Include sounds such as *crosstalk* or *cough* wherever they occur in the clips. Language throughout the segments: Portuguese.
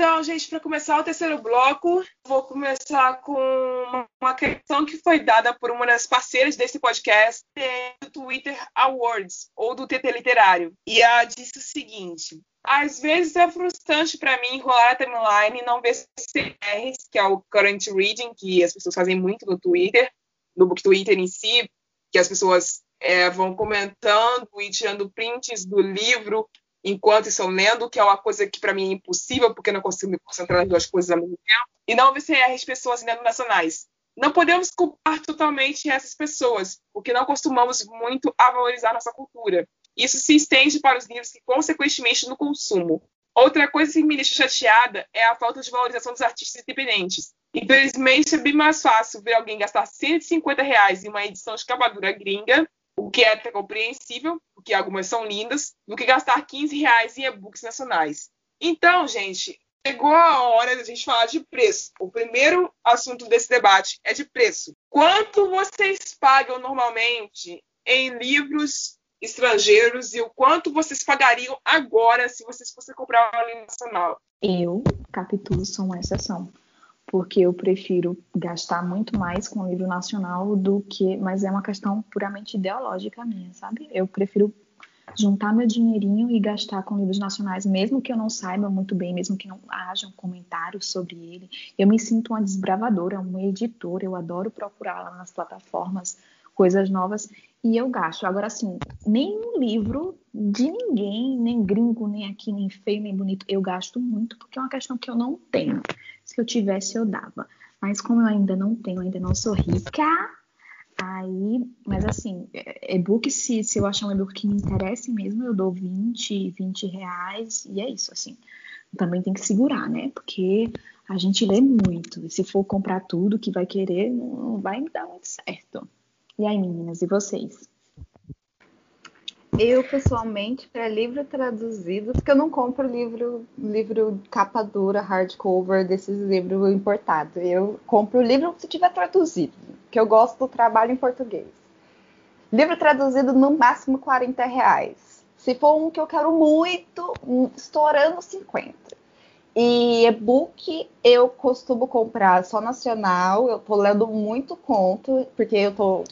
Então, gente, para começar o terceiro bloco, vou começar com uma questão que foi dada por uma das parceiras desse podcast, do Twitter Awards, ou do TT Literário. E ela disse o seguinte: às vezes é frustrante para mim enrolar a timeline e não ver CRs, que é o Current Reading, que as pessoas fazem muito no Twitter, no Book Twitter em si, que as pessoas é, vão comentando e tirando prints do livro enquanto estão lendo, que é uma coisa que para mim é impossível, porque eu não consigo me concentrar nas duas coisas ao mesmo tempo. E não ver CRs pessoas internacionais. Não podemos culpar totalmente essas pessoas, porque não costumamos muito a valorizar nossa cultura. Isso se estende para os livros e, consequentemente, no consumo. Outra coisa que me deixa chateada é a falta de valorização dos artistas independentes. Infelizmente, é bem mais fácil ver alguém gastar 150 reais em uma edição de capa gringa, o que é compreensível, porque algumas são lindas, do que gastar 15 reais em e-books nacionais. Então, gente, chegou a hora da gente falar de preço. O primeiro assunto desse debate é de preço. Quanto vocês pagam normalmente em livros estrangeiros e o quanto vocês pagariam agora se vocês fossem comprar uma língua nacional? Eu, Capitu, sou uma exceção, porque eu prefiro gastar muito mais com o livro nacional do que, mas é uma questão puramente ideológica minha, sabe? Eu prefiro juntar meu dinheirinho e gastar com livros nacionais, mesmo que eu não saiba muito bem, mesmo que não haja um comentário sobre ele. Eu me sinto uma desbravadora, uma editora, eu adoro procurar lá nas plataformas coisas novas e eu gasto. Agora, assim, nenhum livro de ninguém, nem gringo, nem aqui, nem feio, nem bonito, eu gasto muito, porque é uma questão que eu não tenho. Se eu tivesse, eu dava. Mas como eu ainda não tenho, ainda não sou rica, aí. Mas assim, é, e-book, se, se eu achar um e-book que me interesse mesmo, eu dou 20, 20 reais, e é isso, assim. Também tem que segurar, né? Porque a gente lê muito. E se for comprar tudo que vai querer, não vai dar muito certo. E aí, meninas, e vocês? Eu, pessoalmente, para livro traduzido, porque eu não compro livro, livro capa dura, hardcover, desses livros importados. Eu compro o livro se tiver traduzido, que eu gosto do trabalho em português. Livro traduzido no máximo 40 reais. Se for um que eu quero muito, estourando 50. E e-book eu costumo comprar só nacional. Eu tô lendo muito conto, porque eu tô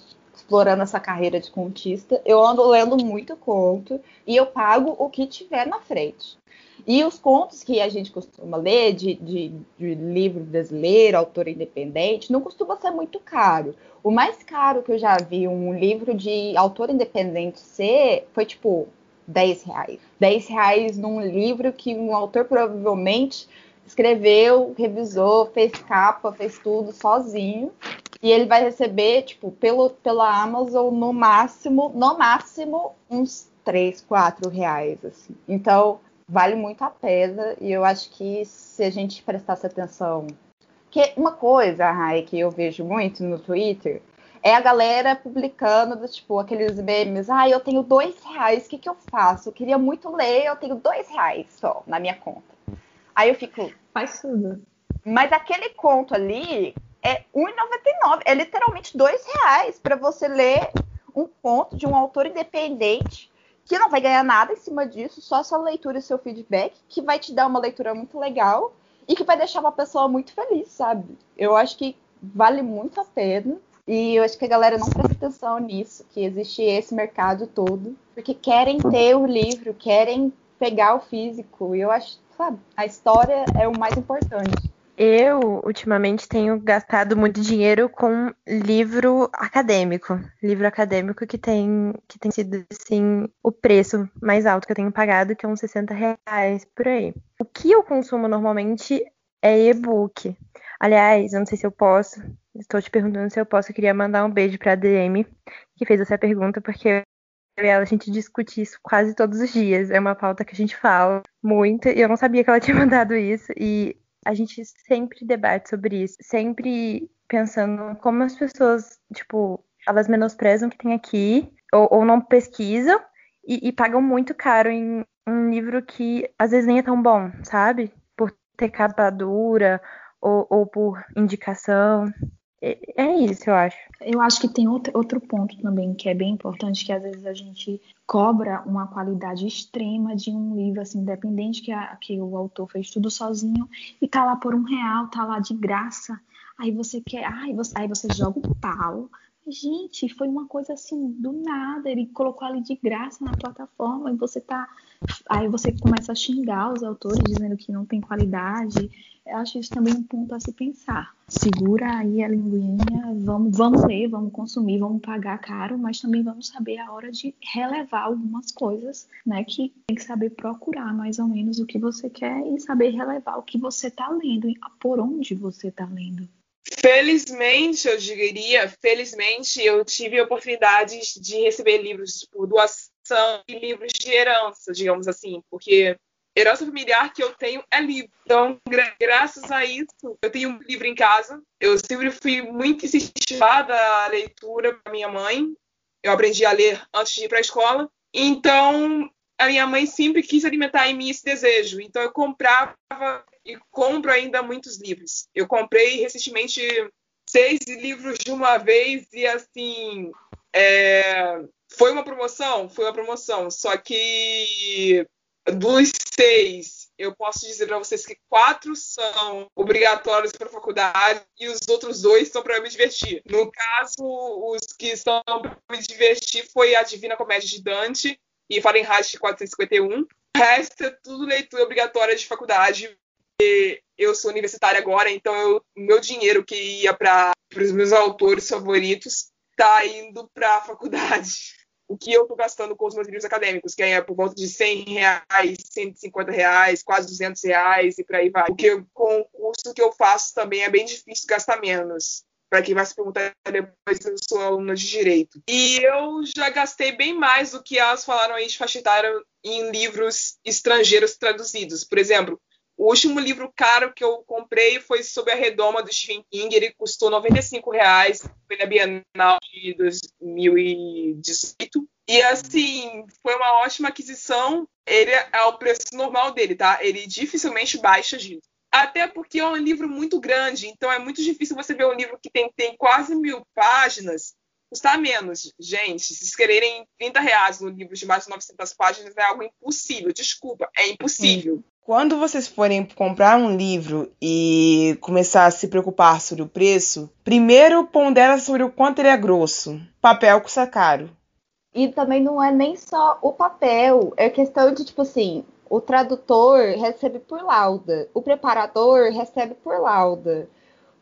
explorando essa carreira de contista. Eu ando lendo muito conto e eu pago o que tiver na frente. E os contos que a gente costuma ler de, de, de, livro brasileiro, autor independente, não costuma ser muito caro. O mais caro que eu já vi um livro de autor independente ser foi tipo 10 reais. 10 reais num livro que um autor provavelmente escreveu, revisou, fez capa, fez tudo sozinho. E ele vai receber, tipo, pelo, pela Amazon, no máximo, no máximo, uns 3, 4 reais, assim. Então, vale muito a pena. E eu acho que se a gente prestasse atenção. Que uma coisa, Rai, que eu vejo muito no Twitter é a galera publicando, tipo, aqueles memes. Ah, eu tenho dois reais, o que, que eu faço? Eu queria muito ler, eu tenho dois reais só na minha conta. Aí eu fico. Faz tudo. Mas aquele conto ali, é R$1,99. É literalmente dois reais para você ler um conto de um autor independente que não vai ganhar nada em cima disso, só sua leitura e seu feedback, que vai te dar uma leitura muito legal e que vai deixar uma pessoa muito feliz, sabe? Eu acho que vale muito a pena. E eu acho que a galera não presta atenção nisso, que existe esse mercado todo, porque querem ter o livro, querem pegar o físico. E eu acho, sabe, a história é o mais importante. Eu, ultimamente, tenho gastado muito dinheiro com livro acadêmico. Livro acadêmico que tem, que tem sido, assim, o preço mais alto que eu tenho pagado, que é uns 60 reais por aí. O que eu consumo normalmente é e-book. Aliás, eu não sei se eu posso, estou te perguntando se eu posso, eu queria mandar um beijo para a DM, que fez essa pergunta, porque eu e ela, a gente discute isso quase todos os dias. É uma pauta que a gente fala muito, e eu não sabia que ela tinha *laughs* mandado isso, e a gente sempre debate sobre isso, sempre pensando como as pessoas, tipo, elas menosprezam o que tem aqui, ou, ou não pesquisam, e, e, pagam muito caro em um livro que às vezes nem é tão bom, sabe? Por ter capa dura, ou, ou por indicação. É, é isso, eu acho. Eu acho que tem outro, ponto também que é bem importante, que às vezes a gente cobra uma qualidade extrema de um livro, assim, independente que, a, que o autor fez tudo sozinho e tá lá por um real, tá lá de graça. Aí você quer, ai, você, aí você joga o pau. Gente, foi uma coisa assim, do nada, ele colocou ali de graça na plataforma e você tá. Aí você começa a xingar os autores dizendo que não tem qualidade. Eu acho isso também um ponto a se pensar. Segura aí a linguinha, vamos, vamos ler, vamos consumir, vamos pagar caro, mas também vamos saber a hora de relevar algumas coisas, né? Que tem que saber procurar mais ou menos o que você quer e saber relevar o que você está lendo, por onde você está lendo. Felizmente, eu diria, felizmente, eu tive a oportunidade de receber livros por doação e livros de herança, digamos assim, porque herança familiar que eu tenho é livro. Então, gra graças a isso, eu tenho um livro em casa. Eu sempre fui muito incentivada à leitura para minha mãe. Eu aprendi a ler antes de ir para a escola. Então, a minha mãe sempre quis alimentar em mim esse desejo. Então, eu comprava e compro ainda muitos livros. Eu comprei recentemente seis livros de uma vez e, assim, é... foi uma promoção? Foi uma promoção. Só que dos seis, eu posso dizer para vocês que quatro são obrigatórios para a faculdade e os outros dois são para me divertir. No caso, os que são para me divertir foi a Divina Comédia de Dante e Fahrenheit 451. O resto é tudo leitura obrigatória de faculdade. Eu sou universitária agora, então o meu dinheiro que ia para os meus autores favoritos está indo para a faculdade o que eu estou gastando com os meus livros acadêmicos, que é por volta de 100 reais, 150 reais, quase 200 reais e por aí vai. Porque com o curso que eu faço também é bem difícil gastar menos. Para quem vai se perguntar depois, eu sou aluna de direito. E eu já gastei bem mais do que elas falaram aí de faixa etária em livros estrangeiros traduzidos. Por exemplo, o último livro caro que eu comprei foi sobre a Redoma do Stephen King. Ele custou 95 reais, foi na Bienal de 2018. E assim, foi uma ótima aquisição. Ele é o preço normal dele, tá? Ele dificilmente baixa disso. Até porque é um livro muito grande, então é muito difícil você ver um livro que tem, tem quase mil páginas custar menos. Gente, se vocês quererem 30 reais no livro de mais de 900 páginas, é algo impossível. Desculpa, é impossível. Quando vocês forem comprar um livro e começar a se preocupar sobre o preço, primeiro pondera sobre o quanto ele é grosso. Papel custa caro. E também não é nem só o papel, é questão de tipo assim, o tradutor recebe por lauda, o preparador recebe por lauda.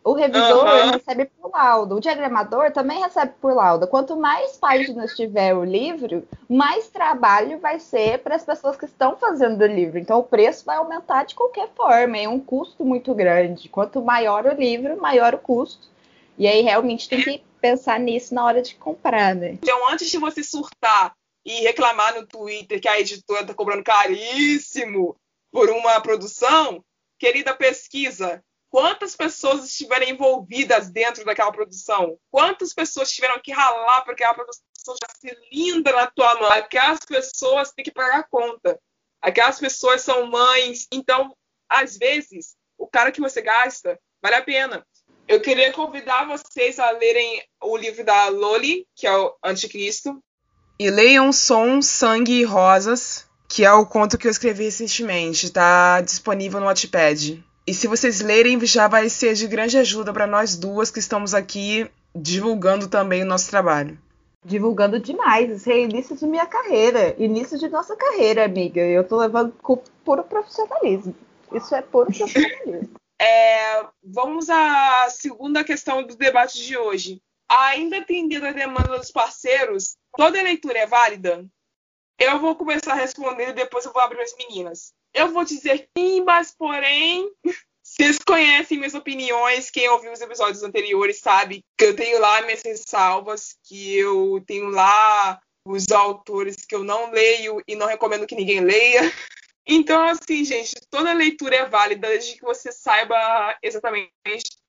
O revisor uhum. recebe por laudo. O diagramador também recebe por laudo. Quanto mais páginas tiver o livro, mais trabalho vai ser para as pessoas que estão fazendo o livro. Então, o preço vai aumentar de qualquer forma. É um custo muito grande. Quanto maior o livro, maior o custo. E aí, realmente, tem que pensar nisso na hora de comprar, né? Então, antes de você surtar e reclamar no Twitter que a editora está cobrando caríssimo por uma produção, querida pesquisa, quantas pessoas estiveram envolvidas dentro daquela produção, quantas pessoas tiveram que ralar para que aquela produção já linda na tua mão. Aquelas pessoas têm que pagar a conta. Aquelas pessoas são mães. Então, às vezes, o cara que você gasta vale a pena. Eu queria convidar vocês a lerem o livro da Loli, que é o Anticristo. E leiam Som, Sangue e Rosas, que é o conto que eu escrevi recentemente. Está disponível no Wattpad. E se vocês lerem, já vai ser de grande ajuda para nós duas que estamos aqui divulgando também o nosso trabalho. Divulgando demais. Isso é início de minha carreira. Início de nossa carreira, amiga. Eu estou levando com puro profissionalismo. Isso é puro profissionalismo. *laughs* É, vamos à segunda questão do debate de hoje. Ainda atendendo a demanda dos parceiros, toda leitura é válida? Eu vou começar a responder e depois eu vou abrir as meninas. Eu vou dizer sim, mas porém, *laughs* vocês conhecem minhas opiniões. Quem ouviu os episódios anteriores sabe que eu tenho lá minhas ressalvas, que eu tenho lá os autores que eu não leio e não recomendo que ninguém leia. *laughs* Então, assim, gente, toda leitura é válida desde que você saiba exatamente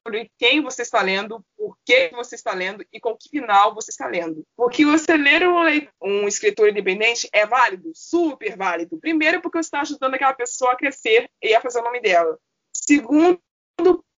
sobre quem você está lendo, por que você está lendo e com que final você está lendo. Porque você ler um, escritor independente é válido, super válido. Primeiro, porque você está ajudando aquela pessoa a crescer e a fazer o nome dela. Segundo,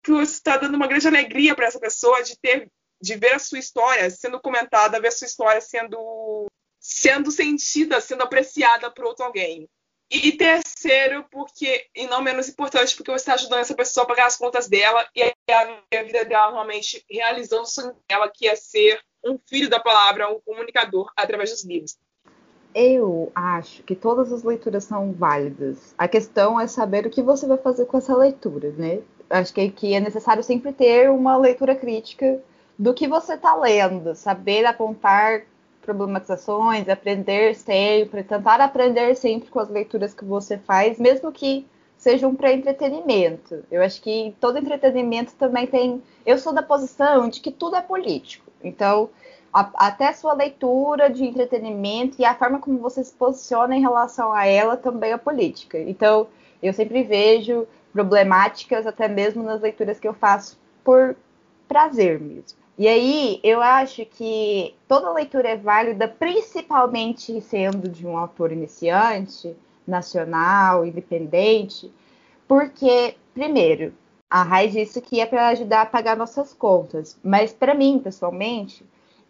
que você está dando uma grande alegria para essa pessoa de ter de ver a sua história sendo comentada, ver a sua história sendo sendo sentida, sendo apreciada por outro alguém. E terceiro, porque, e não menos importante, porque você está ajudando essa pessoa a pagar as contas dela e a vida dela realmente realizando o sonho dela, que é ser um filho da palavra, um comunicador através dos livros. Eu acho que todas as leituras são válidas. A questão é saber o que você vai fazer com essa leitura, né? Acho que, que é necessário sempre ter uma leitura crítica do que você está lendo, saber apontar problematizações, aprender sempre, tentar aprender sempre com as leituras que você faz, mesmo que sejam para entretenimento. Eu acho que todo entretenimento também tem. Eu sou da posição de que tudo é político. Então, a, até a sua leitura de entretenimento e a forma como você se posiciona em relação a ela também é política. Então, eu sempre vejo problemáticas, até mesmo nas leituras que eu faço por prazer mesmo. E aí, eu acho que toda leitura é válida, principalmente sendo de um autor iniciante, nacional, independente, porque, primeiro, a Rai disse que é para ajudar a pagar nossas contas, mas para mim, pessoalmente,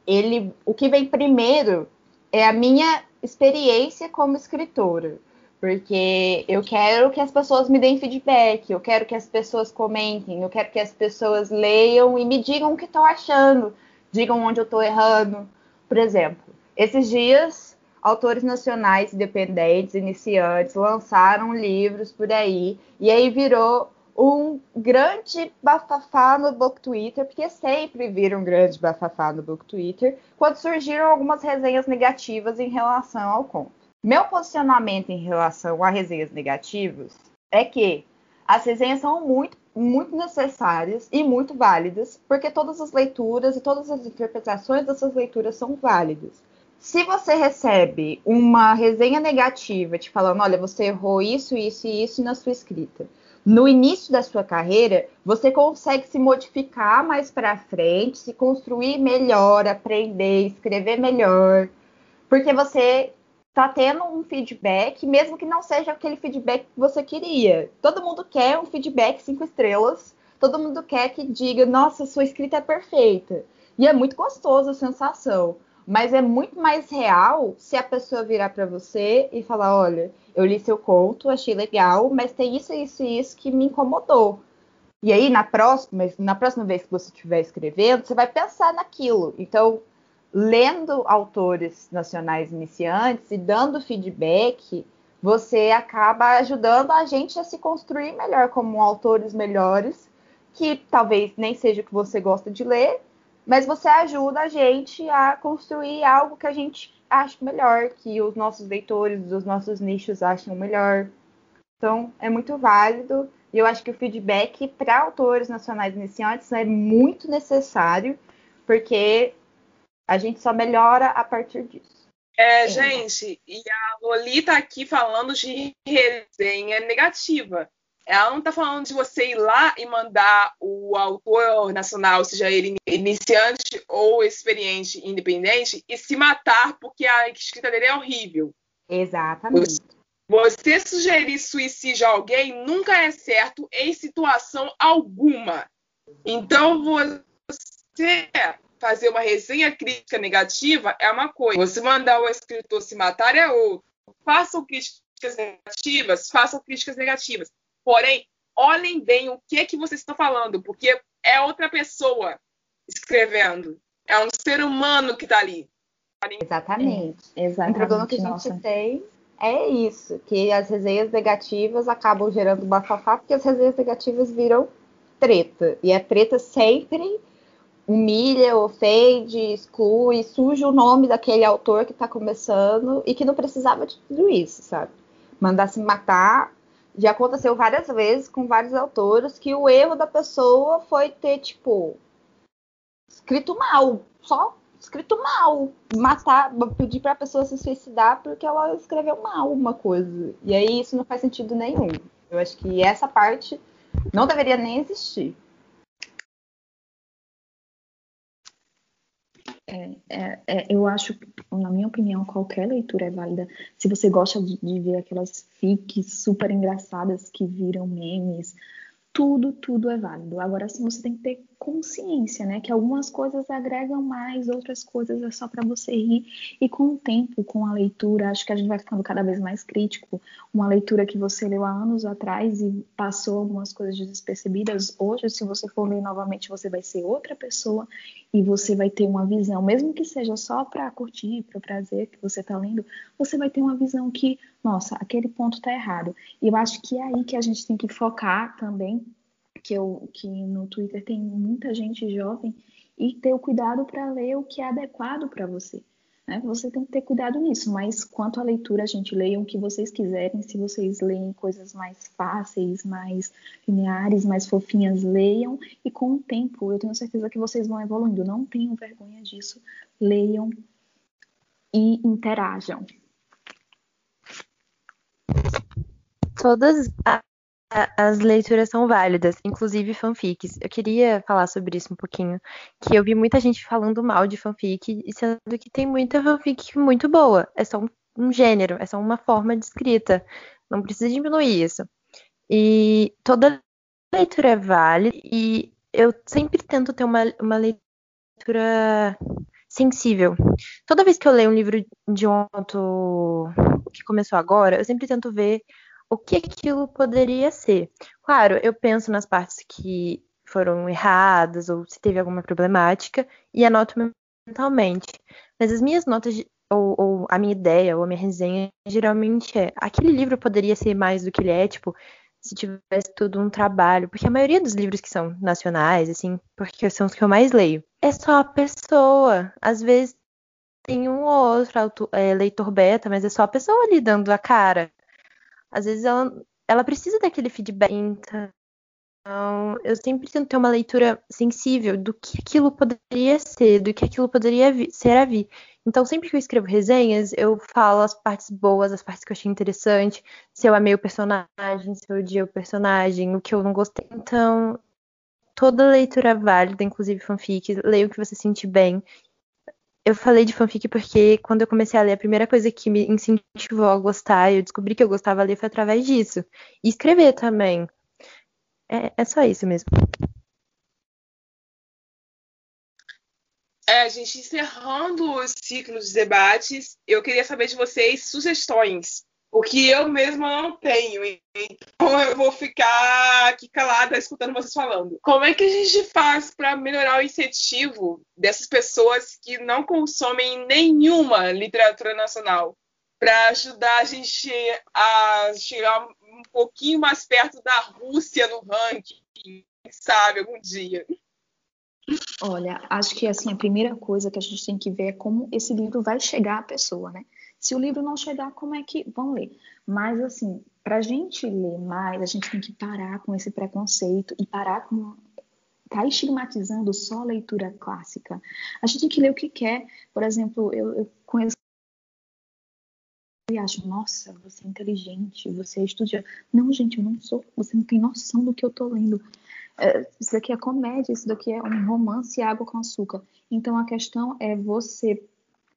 ele, o que vem primeiro é a minha experiência como escritora. Porque eu quero que as pessoas me deem feedback, eu quero que as pessoas comentem, eu quero que as pessoas leiam e me digam o que estão achando, digam onde eu estou errando. Por exemplo, esses dias, autores nacionais independentes, iniciantes, lançaram livros por aí, e aí virou um grande bafafá no book Twitter, porque sempre vira um grande bafafá no book Twitter, quando surgiram algumas resenhas negativas em relação ao conto. Meu posicionamento em relação a resenhas negativas é que as resenhas são muito, muito necessárias e muito válidas, porque todas as leituras e todas as interpretações dessas leituras são válidas. Se você recebe uma resenha negativa te falando, olha, você errou isso, isso e isso na sua escrita, no início da sua carreira, você consegue se modificar mais para frente, se construir melhor, aprender, escrever melhor, porque você tá tendo um feedback, mesmo que não seja aquele feedback que você queria. Todo mundo quer um feedback cinco estrelas, todo mundo quer que diga, nossa, sua escrita é perfeita. E é muito gostoso a sensação. Mas é muito mais real se a pessoa virar para você e falar: olha, eu li seu conto, achei legal, mas tem isso, isso e isso que me incomodou. E aí, na próxima, na próxima vez que você estiver escrevendo, você vai pensar naquilo. Então, lendo autores nacionais iniciantes e dando feedback, você acaba ajudando a gente a se construir melhor como autores melhores, que talvez nem seja o que você gosta de ler, mas você ajuda a gente a construir algo que a gente acha melhor, que os nossos leitores, os nossos nichos acham melhor. Então, é muito válido. E eu acho que o feedback para autores nacionais iniciantes é muito necessário, porque a gente só melhora a partir disso. É, gente, e a Lolita tá aqui falando de resenha negativa. Ela não está falando de você ir lá e mandar o autor nacional, seja ele iniciante ou experiente, independente, e se matar porque a escrita dele é horrível. Exatamente. Você sugerir suicídio a alguém nunca é certo em situação alguma. Então você fazer uma resenha crítica negativa é uma coisa, você mandar o escritor se matar é outra. Façam críticas negativas, façam críticas negativas. Porém, olhem bem o que é que vocês estão falando, porque é outra pessoa escrevendo. É um ser humano que está ali. Exatamente. É, exatamente. O problema que a gente Nossa. tem é isso, que as resenhas negativas acabam gerando bafafá, porque as resenhas negativas viram treta. E a treta sempre humilha, ofende, exclui, suja o nome daquele autor que está começando e que não precisava de tudo isso, sabe? Mandar se matar. Já aconteceu várias vezes com vários autores que o erro da pessoa foi ter, tipo, escrito mal, só escrito mal, matar, pedir para a pessoa se suicidar porque ela escreveu mal uma coisa. E aí isso não faz sentido nenhum. Eu acho que essa parte não deveria nem existir. É, é, é, eu acho, na minha opinião, qualquer leitura é válida. Se você gosta de, de ver aquelas fics super engraçadas que viram memes, tudo, tudo é válido. Agora sim, você tem que ter consciência, né? Que algumas coisas agregam mais, outras coisas é só para você rir. E com o tempo, com a leitura, acho que a gente vai ficando cada vez mais crítico. Uma leitura que você leu há anos atrás e passou algumas coisas despercebidas, hoje, se você for ler novamente, você vai ser outra pessoa e você vai ter uma visão, mesmo que seja só para curtir, para prazer que você está lendo, você vai ter uma visão que, nossa, aquele ponto está errado. E eu acho que é aí que a gente tem que focar também que, eu, que no Twitter tem muita gente jovem, e ter o cuidado para ler o que é adequado para você. Né? Você tem que ter cuidado nisso, mas quanto à leitura, gente, leiam o que vocês quiserem. Se vocês leem coisas mais fáceis, mais lineares, mais fofinhas, leiam. E com o tempo, eu tenho certeza que vocês vão evoluindo. Não tenham vergonha disso. Leiam e interajam. Todas as leituras são válidas, inclusive fanfics. Eu queria falar sobre isso um pouquinho, que eu vi muita gente falando mal de fanfic, sendo que tem muita fanfic muito boa. É só um, um gênero, é só uma forma de escrita. Não precisa diminuir isso. E toda leitura é válida, e eu sempre tento ter uma, uma leitura sensível. Toda vez que eu leio um livro de um autor que começou agora, eu sempre tento ver o que aquilo poderia ser. Claro, eu penso nas partes que foram erradas ou se teve alguma problemática e anoto mentalmente. Mas as minhas notas, de, ou, ou, a minha ideia, ou a minha resenha, geralmente é: aquele livro poderia ser mais do que ele é, tipo, se tivesse tudo um trabalho. Porque a maioria dos livros que são nacionais, assim, porque são os que eu mais leio, é só a pessoa. Às vezes tem um ou outro é, leitor beta, mas é só a pessoa ali dando a cara. Às vezes ela, ela precisa daquele feedback. Então, eu sempre tento ter uma leitura sensível do que aquilo poderia ser, do que aquilo poderia ser a vir. Então, sempre que eu escrevo resenhas, eu falo as partes boas, as partes que eu achei interessante, se eu amei o personagem, se eu odiei o personagem, o que eu não gostei. Então, toda leitura é válida, inclusive fanfic, leia o que você sentir bem eu falei de fanfic porque quando eu comecei a ler, a primeira coisa que me incentivou a gostar, eu descobri que eu gostava de ler foi através disso. E escrever também. É, é só isso mesmo. É, gente encerrando o ciclo de debates, eu queria saber de vocês sugestões o que eu mesma não tenho. Então eu vou ficar aqui calada escutando vocês falando. Como é que a gente faz para melhorar o incentivo dessas pessoas que não consomem nenhuma literatura nacional? Para ajudar a gente a chegar um pouquinho mais perto da Rússia no ranking, sabe, algum dia. Olha, acho que assim a primeira coisa que a gente tem que ver é como esse livro vai chegar à pessoa, né? Se o livro não chegar, como é que vão ler? Mas, assim, para a gente ler mais, a gente tem que parar com esse preconceito e parar com. Tá estigmatizando só a leitura clássica. A gente tem que ler o que quer. Por exemplo, eu, eu conheço e acho, nossa, você é inteligente, você é estudioso. Não, gente, eu não sou. Você não tem noção do que eu tô lendo. É, isso daqui é comédia, isso daqui é um romance água com açúcar. Então a questão é você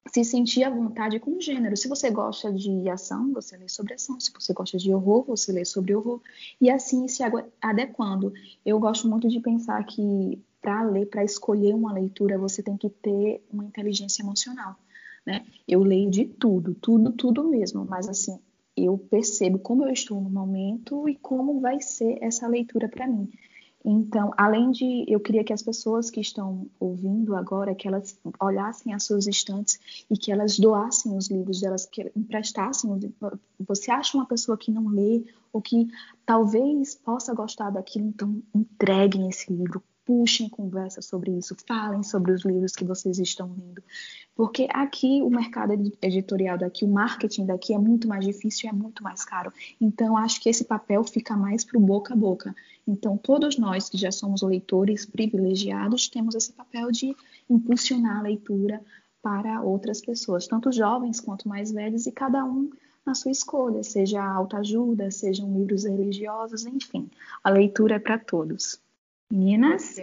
se sentir à vontade com o gênero. Se você gosta de ação, você lê sobre ação. Se você gosta de horror, você lê sobre horror. E assim se adequando. Eu gosto muito de pensar que para ler, para escolher uma leitura, você tem que ter uma inteligência emocional. Né? Eu leio de tudo, tudo, tudo mesmo. Mas assim, eu percebo como eu estou no momento e como vai ser essa leitura para mim. Então, além de, eu queria que as pessoas que estão ouvindo agora, que elas olhassem as suas estantes e que elas doassem os livros delas, que emprestassem. Você acha uma pessoa que não lê ou que talvez possa gostar daquilo, então entreguem esse livro, puxem conversa sobre isso, falem sobre os livros que vocês estão lendo. Porque aqui o mercado editorial daqui, o marketing daqui é muito mais difícil e é muito mais caro. Então, acho que esse papel fica mais para o boca a boca. Então, todos nós que já somos leitores privilegiados temos esse papel de impulsionar a leitura para outras pessoas, tanto jovens quanto mais velhos, e cada um na sua escolha, seja autoajuda, sejam livros religiosos, enfim. A leitura é para todos. Meninas?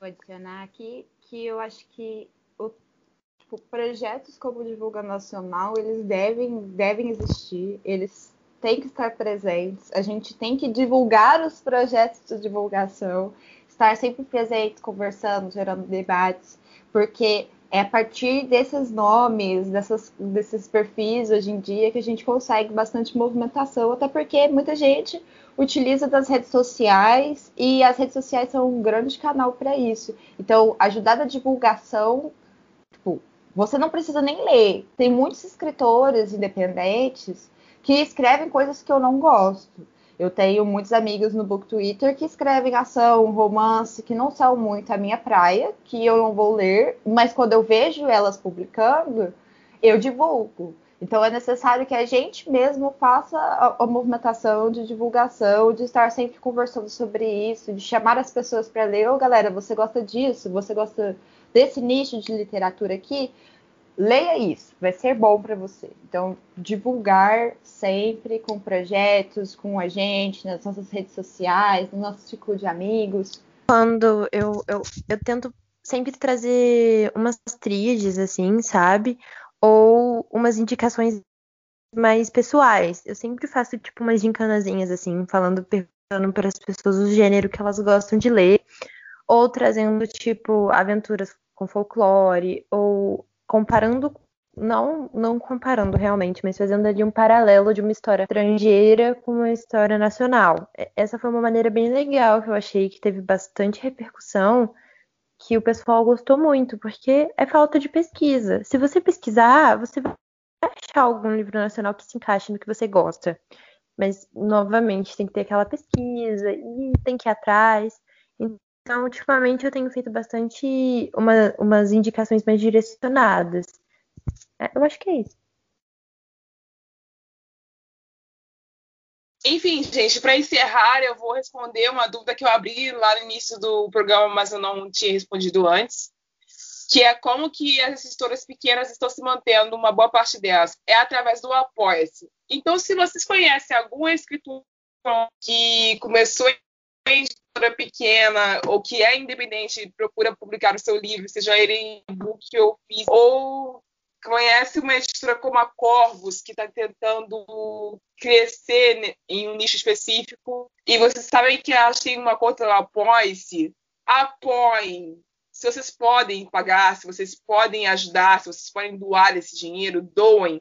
Vou adicionar aqui que eu acho que o, tipo, projetos como Divulga Nacional, eles devem, devem existir, eles tem que estar presentes, a gente tem que divulgar os projetos de divulgação, estar sempre presente, conversando, gerando debates, porque é a partir desses nomes, dessas, desses perfis hoje em dia que a gente consegue bastante movimentação, até porque muita gente utiliza das redes sociais e as redes sociais são um grande canal para isso. Então, ajudar na divulgação, tipo, você não precisa nem ler. Tem muitos escritores independentes que escrevem coisas que eu não gosto. Eu tenho muitos amigos no Book Twitter que escrevem ação, romance, que não são muito a minha praia, que eu não vou ler, mas quando eu vejo elas publicando, eu divulgo. Então é necessário que a gente mesmo faça a, a movimentação de divulgação, de estar sempre conversando sobre isso, de chamar as pessoas para ler. Ô, galera, você gosta disso? Você gosta desse nicho de literatura aqui? Leia isso, vai ser bom para você. Então, divulgar sempre com projetos, com a gente, nas nossas redes sociais, no nosso ciclo de amigos. Quando eu, eu, eu tento sempre trazer umas tríades, assim, sabe? Ou umas indicações mais pessoais. Eu sempre faço, tipo, umas gincanazinhas, assim, falando, perguntando para as pessoas o gênero que elas gostam de ler. Ou trazendo, tipo, aventuras com folclore, ou comparando, não, não comparando realmente, mas fazendo ali um paralelo de uma história estrangeira com uma história nacional. Essa foi uma maneira bem legal que eu achei que teve bastante repercussão, que o pessoal gostou muito, porque é falta de pesquisa. Se você pesquisar, você vai achar algum livro nacional que se encaixe no que você gosta. Mas, novamente, tem que ter aquela pesquisa e tem que ir atrás. Então, ultimamente eu tenho feito bastante uma, umas indicações mais direcionadas. É, eu acho que é isso. Enfim, gente, para encerrar, eu vou responder uma dúvida que eu abri lá no início do programa, mas eu não tinha respondido antes, que é como que as editoras pequenas estão se mantendo, uma boa parte delas, é através do Apoia-se. Então, se vocês conhecem algum escritor que começou editora pequena ou que é independente procura publicar o seu livro, seja ele em book ou físico, ou conhece uma editora como a Corvus, que está tentando crescer em um nicho específico, e vocês sabem que elas têm uma conta lá, apoie-se, apoiem. Se vocês podem pagar, se vocês podem ajudar, se vocês podem doar esse dinheiro, doem.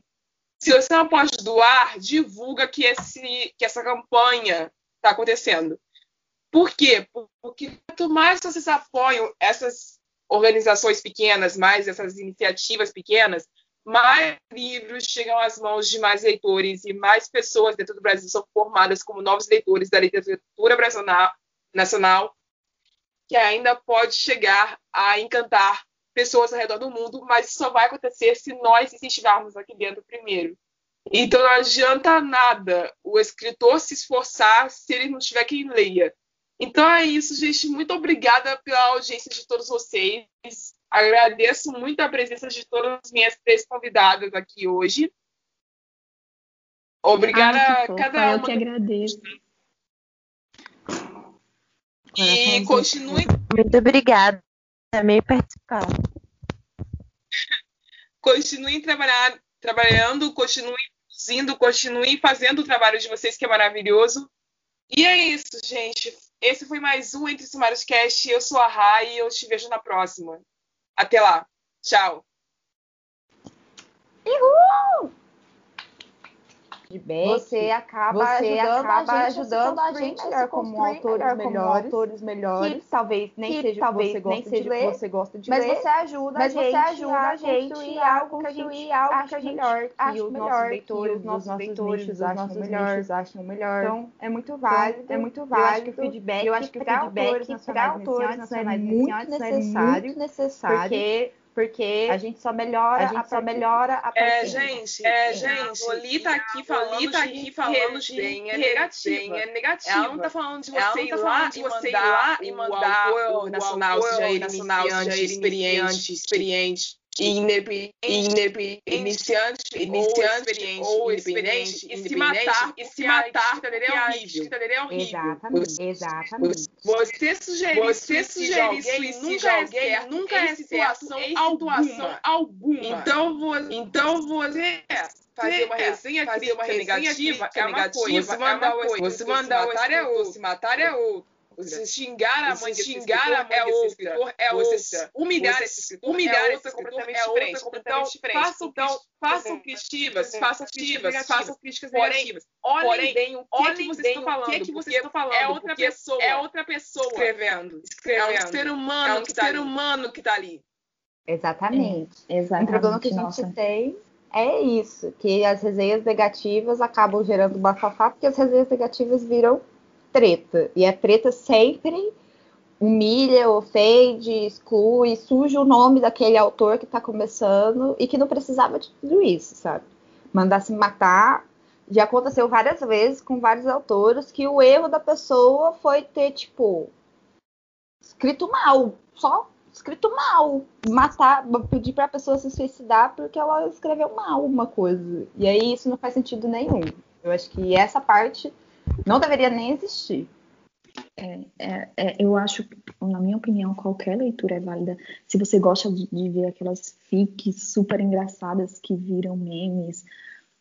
Se você não pode doar, divulga que, esse, que essa campanha está acontecendo. Por quê? Porque quanto mais vocês apoiam essas organizações pequenas, mais essas iniciativas pequenas, mais livros chegam às mãos de mais leitores e mais pessoas dentro do Brasil são formadas como novos leitores da literatura nacional, que ainda pode chegar a encantar pessoas ao redor do mundo, mas só vai acontecer se nós incentivarmos aqui dentro primeiro. Então não adianta nada o escritor se esforçar se ele não tiver quem leia. Então é isso, gente. Muito obrigada pela audiência de todos vocês. Agradeço muito a presença de todas as minhas três convidadas aqui hoje. Obrigada Ai, a cada uma. Eu que agradeço. E continue. Muito obrigada. Amei participar. Continuem trabalhar, trabalhando, continuem produzindo, continuem fazendo o trabalho de vocês, que é maravilhoso. E é isso, gente. Esse foi mais um Entre Sumários Cast. Eu sou a Rai e eu te vejo na próxima. Até lá. Tchau. Uhul! Você acaba você ajudando, acaba a gente, ajudando a gente como autores melhor, melhores, como autores melhores, que talvez nem que seja talvez você nem seja de ler, você gosta de mas ler, você ajuda mas a gente, você ajuda a, gente a algo que a gente algo que a gente melhor, que os nossos leitores, os nossos leitores, os nossos melhores acham melhor. Então é muito válido, é muito válido. Eu acho que o feedback, eu acho que o feedback para autores nacionais é muito necessário, necessário, porque porque a gente só melhora, a gente a só melhora a É, gente, é, gente, Loli tá aqui falando, tá aqui falando de bem, é negativa. é negativa. Ela não tá falando de você ir lá e você ir lá e mandar o nacional, seja ele nacional, seja ele experiente, experiente iniciante, iniciante ou experiente, e se matar, e se matar, é horrível. É horrível. Exatamente, exatamente. Você sugerir, você sugerir isso nunca é certo, nunca é situação alguma, alguma. Então, então você fazer uma resenha, fazer uma resenha negativa, é uma coisa. Você mandar é uma coisa. Você mandar o é. Se matar é outro. Você xingar a mãe, xingar a mãe é outra, é outra. Humilhar esse escritor humilhar é outra completamente diferente. Então, façam, então, façam críticas, façam críticas, façam críticas negativas. Olhem bem o que, que vocês estão falando. O que, que vocês estão falando. É outra pessoa. É outra pessoa escrevendo. escrevendo. É um ser humano, é um ser humano que está ali. Exatamente. É, exatamente. O problema que a gente Nossa. tem é isso, que as resenhas negativas acabam gerando bafafá, porque as resenhas negativas viram treta. E a treta sempre humilha, ofende, exclui, suja o nome daquele autor que está começando e que não precisava de tudo isso, sabe? Mandar se matar. Já aconteceu várias vezes com vários autores que o erro da pessoa foi ter, tipo, escrito mal, só escrito mal, matar, pedir para a pessoa se suicidar porque ela escreveu mal uma coisa. E aí isso não faz sentido nenhum. Eu acho que essa parte não deveria nem existir. É, é, é, eu acho, na minha opinião, qualquer leitura é válida. Se você gosta de, de ver aquelas fics super engraçadas que viram memes,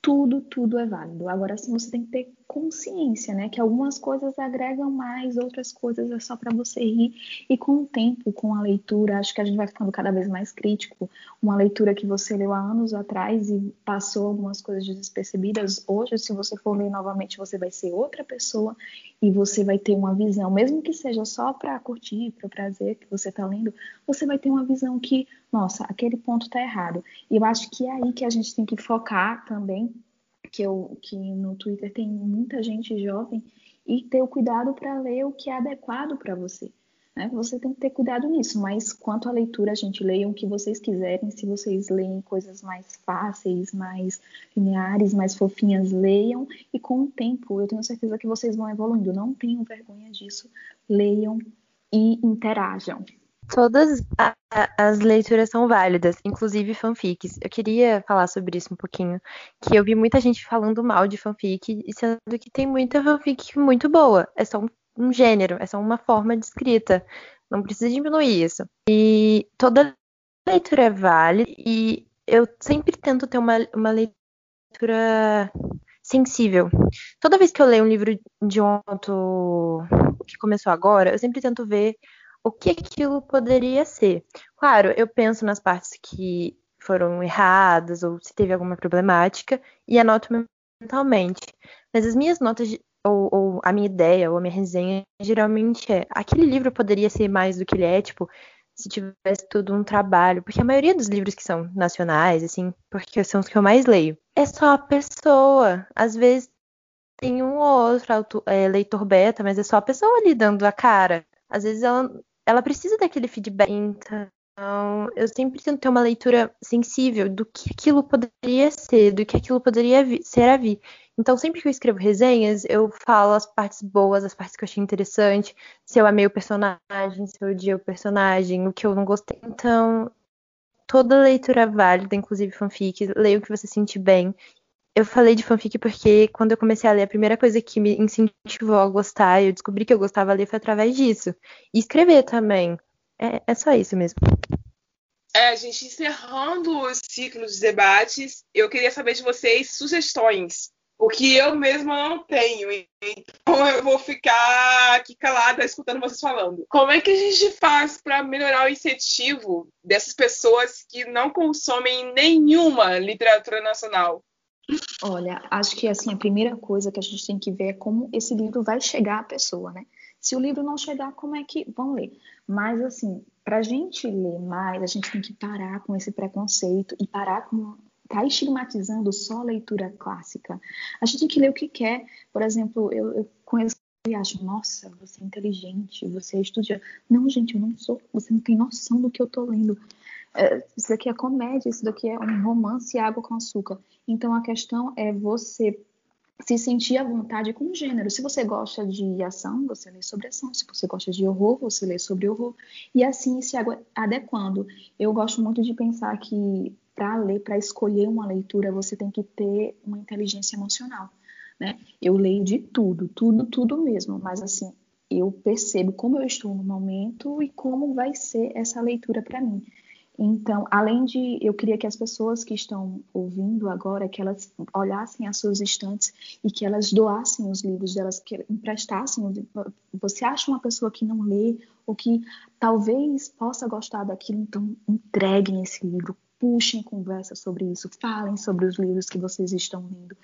tudo, tudo é válido. Agora sim, você tem que ter consciência, né? Que algumas coisas agregam mais, outras coisas é só para você rir. E com o tempo, com a leitura, acho que a gente vai ficando cada vez mais crítico. Uma leitura que você leu há anos atrás e passou algumas coisas despercebidas, hoje, se você for ler novamente, você vai ser outra pessoa e você vai ter uma visão, mesmo que seja só para curtir, para prazer que você está lendo, você vai ter uma visão que, nossa, aquele ponto está errado. E eu acho que é aí que a gente tem que focar também, que, eu, que no Twitter tem muita gente jovem, e ter o cuidado para ler o que é adequado para você. Né? Você tem que ter cuidado nisso, mas quanto à leitura, a gente leiam o que vocês quiserem. Se vocês leem coisas mais fáceis, mais lineares, mais fofinhas, leiam. E com o tempo, eu tenho certeza que vocês vão evoluindo. Não tenham vergonha disso. Leiam e interajam. Todas as leituras são válidas, inclusive fanfics. Eu queria falar sobre isso um pouquinho, que eu vi muita gente falando mal de fanfic, sendo que tem muita fanfic muito boa. É só um um gênero, é só uma forma de escrita. Não precisa diminuir isso. E toda leitura é válida e eu sempre tento ter uma, uma leitura sensível. Toda vez que eu leio um livro de um autor que começou agora, eu sempre tento ver o que aquilo poderia ser. Claro, eu penso nas partes que foram erradas ou se teve alguma problemática e anoto mentalmente. Mas as minhas notas ou, ou, a minha ideia, ou a minha resenha, geralmente é aquele livro poderia ser mais do que ele é, tipo, se tivesse tudo um trabalho, porque a maioria dos livros que são nacionais, assim, porque são os que eu mais leio, é só a pessoa. Às vezes tem um ou outro autor, é, leitor beta, mas é só a pessoa ali dando a cara. Às vezes ela, ela precisa daquele feedback. Então, eu sempre tento ter uma leitura sensível do que aquilo poderia ser, do que aquilo poderia ser a vir. Então, sempre que eu escrevo resenhas, eu falo as partes boas, as partes que eu achei interessante, se eu amei o personagem, se eu odiei o personagem, o que eu não gostei. Então, toda leitura é válida, inclusive fanfic, leia o que você sentir bem. Eu falei de fanfic porque quando eu comecei a ler, a primeira coisa que me incentivou a gostar, eu descobri que eu gostava de ler foi através disso. E escrever também. É, é só isso mesmo. É, a gente encerrando o ciclo de debates, eu queria saber de vocês sugestões o que eu mesma não tenho. Então eu vou ficar aqui calada escutando vocês falando. Como é que a gente faz para melhorar o incentivo dessas pessoas que não consomem nenhuma literatura nacional? Olha, acho que assim a primeira coisa que a gente tem que ver é como esse livro vai chegar à pessoa, né? Se o livro não chegar, como é que vão ler? Mas assim, para a gente ler mais, a gente tem que parar com esse preconceito e parar com está estigmatizando só a leitura clássica. A gente tem que ler o que quer. Por exemplo, eu, eu conheço e acho, nossa, você é inteligente, você é estudioso. Não, gente, eu não sou. Você não tem noção do que eu estou lendo. É, isso daqui é comédia, isso daqui é um romance água com açúcar. Então a questão é você se sentir à vontade com o gênero. Se você gosta de ação, você lê sobre ação. Se você gosta de horror, você lê sobre horror. E assim se adequando. Eu gosto muito de pensar que para ler, para escolher uma leitura, você tem que ter uma inteligência emocional, né? Eu leio de tudo, tudo, tudo mesmo, mas assim, eu percebo como eu estou no momento e como vai ser essa leitura para mim. Então, além de, eu queria que as pessoas que estão ouvindo agora, que elas olhassem as suas estantes e que elas doassem os livros delas, que emprestassem. Você acha uma pessoa que não lê ou que talvez possa gostar daquilo, então entreguem esse livro, puxem conversa sobre isso, falem sobre os livros que vocês estão lendo.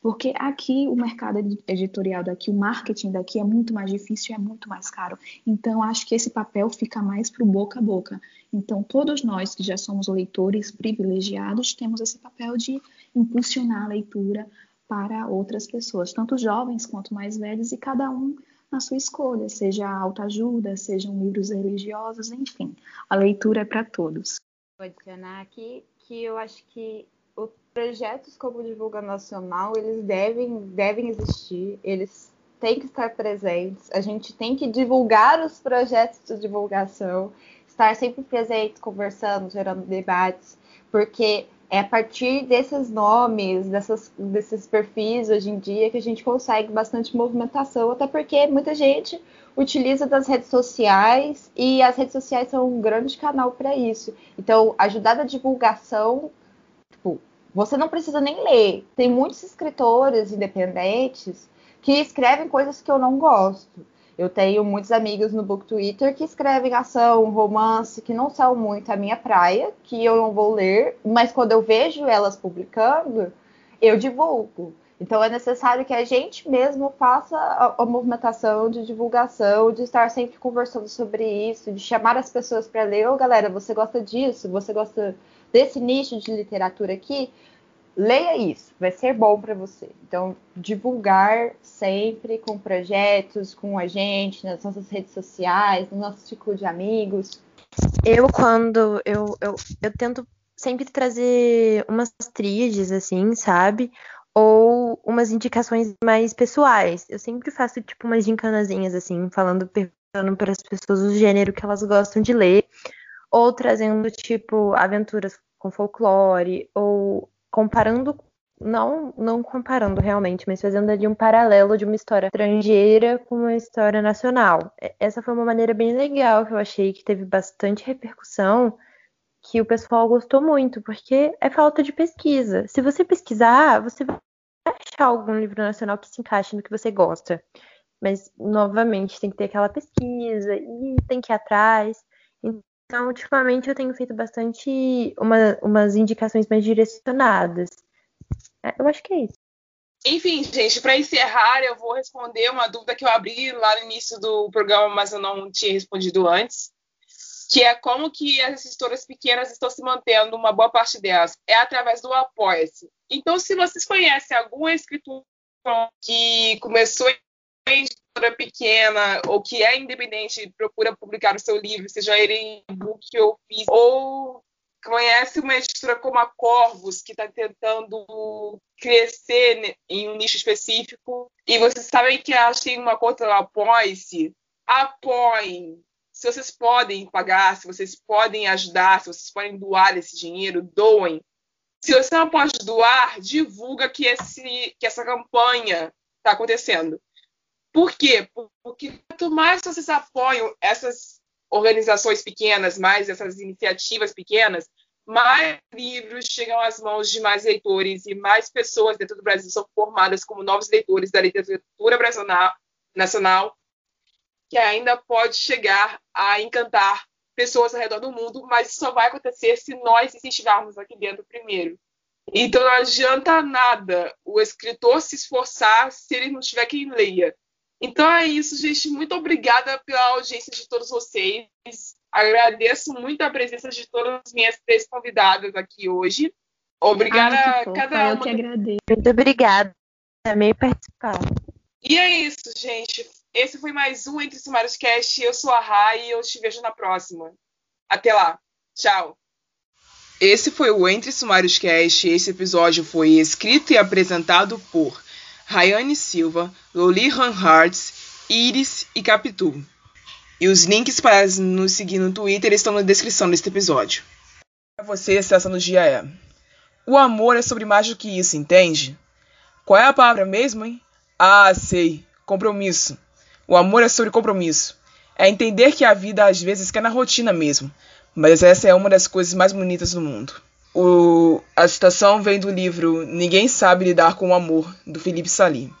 Porque aqui o mercado editorial daqui, o marketing daqui é muito mais difícil e é muito mais caro. Então, acho que esse papel fica mais para o boca a boca. Então, todos nós que já somos leitores privilegiados temos esse papel de impulsionar a leitura para outras pessoas, tanto jovens quanto mais velhos, e cada um na sua escolha, seja autoajuda, sejam livros religiosos, enfim. A leitura é para todos. Vou adicionar aqui que eu acho que os projetos como divulgação nacional, eles devem, devem existir, eles têm que estar presentes, a gente tem que divulgar os projetos de divulgação, estar sempre presente, conversando, gerando debates, porque é a partir desses nomes, dessas, desses perfis hoje em dia que a gente consegue bastante movimentação, até porque muita gente utiliza das redes sociais e as redes sociais são um grande canal para isso. Então, ajudar na divulgação, tipo, você não precisa nem ler. Tem muitos escritores independentes que escrevem coisas que eu não gosto. Eu tenho muitos amigos no Book Twitter que escrevem ação, romance, que não são muito a minha praia, que eu não vou ler, mas quando eu vejo elas publicando, eu divulgo. Então é necessário que a gente mesmo faça a, a, movimentação de divulgação, de estar sempre conversando sobre isso, de chamar as pessoas para ler. Ô, galera, você gosta disso? Você gosta desse nicho de literatura aqui? Leia isso, vai ser bom para você. Então, divulgar sempre com projetos, com a gente, nas nossas redes sociais, no nosso ciclo de amigos. Eu, quando eu, eu, eu tento sempre trazer umas tríades, assim, sabe? ou umas indicações mais pessoais. Eu sempre faço tipo umas gincanazinhas assim, falando perguntando para as pessoas o gênero que elas gostam de ler, ou trazendo tipo aventuras com folclore, ou comparando não não comparando realmente, mas fazendo ali um paralelo de uma história estrangeira com uma história nacional. Essa foi uma maneira bem legal que eu achei que teve bastante repercussão que o pessoal gostou muito, porque é falta de pesquisa. Se você pesquisar, você vai achar algum livro nacional que se encaixe no que você gosta. Mas, novamente, tem que ter aquela pesquisa e tem que ir atrás. Então, ultimamente, eu tenho feito bastante uma, umas indicações mais direcionadas. É, eu acho que é isso. Enfim, gente, para encerrar, eu vou responder uma dúvida que eu abri lá no início do programa, mas eu não tinha respondido antes que é como que as editoras pequenas estão se mantendo, uma boa parte delas, é através do Apoia-se. Então, se vocês conhecem algum escritor que começou editora pequena ou que é independente procura publicar o seu livro, seja ele em book ou físico, ou conhece uma editora como a Corvus, que está tentando crescer em um nicho específico, e vocês sabem que elas têm uma conta lá, Apoie-se, apoiem, se vocês podem pagar, se vocês podem ajudar, se vocês podem doar esse dinheiro, doem. Se você não pode doar, divulga que, esse, que essa campanha está acontecendo. Por quê? Porque quanto mais vocês apoiam essas organizações pequenas, mais essas iniciativas pequenas, mais livros chegam às mãos de mais leitores e mais pessoas dentro do Brasil são formadas como novos leitores da literatura nacional que ainda pode chegar a encantar pessoas ao redor do mundo, mas isso só vai acontecer se nós incentivarmos aqui dentro primeiro. Então não adianta nada o escritor se esforçar se ele não tiver quem leia. Então é isso, gente. Muito obrigada pela audiência de todos vocês. Agradeço muito a presença de todas as minhas três convidadas aqui hoje. Obrigada ah, a cada uma. Eu que agradeço. Muito obrigada. Também participar. E é isso, gente. Esse foi mais um Entre Sumários Cast. Eu sou a Rai e eu te vejo na próxima. Até lá. Tchau. Esse foi o Entre Sumários Cast. Esse episódio foi escrito e apresentado por Rayane Silva, Loli Hanhartz, Iris e Capitu. E os links para nos seguir no Twitter estão na descrição deste episódio. Para você, essa dia é: O amor é sobre mais do que isso, entende? Qual é a palavra mesmo, hein? Ah, sei. Compromisso. O amor é sobre compromisso. É entender que a vida às vezes quer na rotina mesmo. mas essa é uma das coisas mais bonitas do mundo. O, a citação vem do livro Ninguém Sabe Lidar com o Amor, do Felipe Salim.